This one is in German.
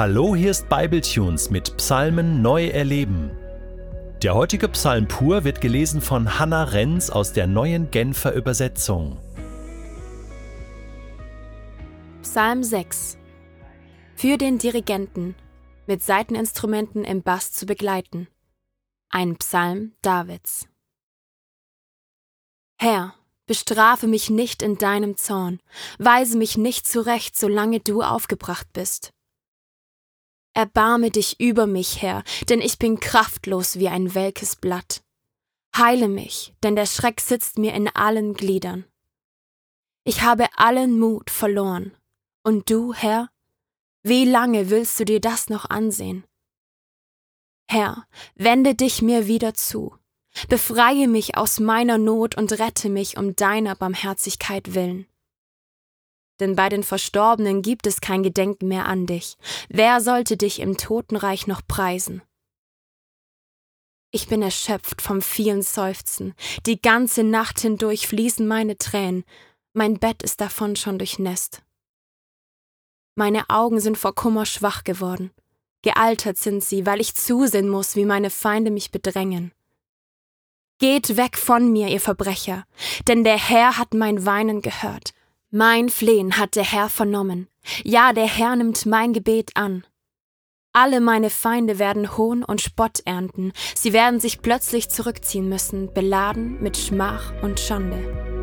Hallo, hier ist Bibletunes mit Psalmen neu erleben. Der heutige Psalm pur wird gelesen von Hannah Renz aus der neuen Genfer Übersetzung. Psalm 6 Für den Dirigenten mit Saiteninstrumenten im Bass zu begleiten. Ein Psalm Davids. Herr, bestrafe mich nicht in deinem Zorn, weise mich nicht zurecht, solange du aufgebracht bist. Erbarme dich über mich, Herr, denn ich bin kraftlos wie ein welkes Blatt. Heile mich, denn der Schreck sitzt mir in allen Gliedern. Ich habe allen Mut verloren. Und du, Herr, wie lange willst du dir das noch ansehen? Herr, wende dich mir wieder zu. Befreie mich aus meiner Not und rette mich um deiner Barmherzigkeit willen denn bei den Verstorbenen gibt es kein Gedenken mehr an dich. Wer sollte dich im Totenreich noch preisen? Ich bin erschöpft vom vielen Seufzen, die ganze Nacht hindurch fließen meine Tränen, mein Bett ist davon schon durchnässt. Meine Augen sind vor Kummer schwach geworden, gealtert sind sie, weil ich zusehen muss, wie meine Feinde mich bedrängen. Geht weg von mir, ihr Verbrecher, denn der Herr hat mein Weinen gehört. Mein Flehen hat der Herr vernommen. Ja, der Herr nimmt mein Gebet an. Alle meine Feinde werden Hohn und Spott ernten. Sie werden sich plötzlich zurückziehen müssen, beladen mit Schmach und Schande.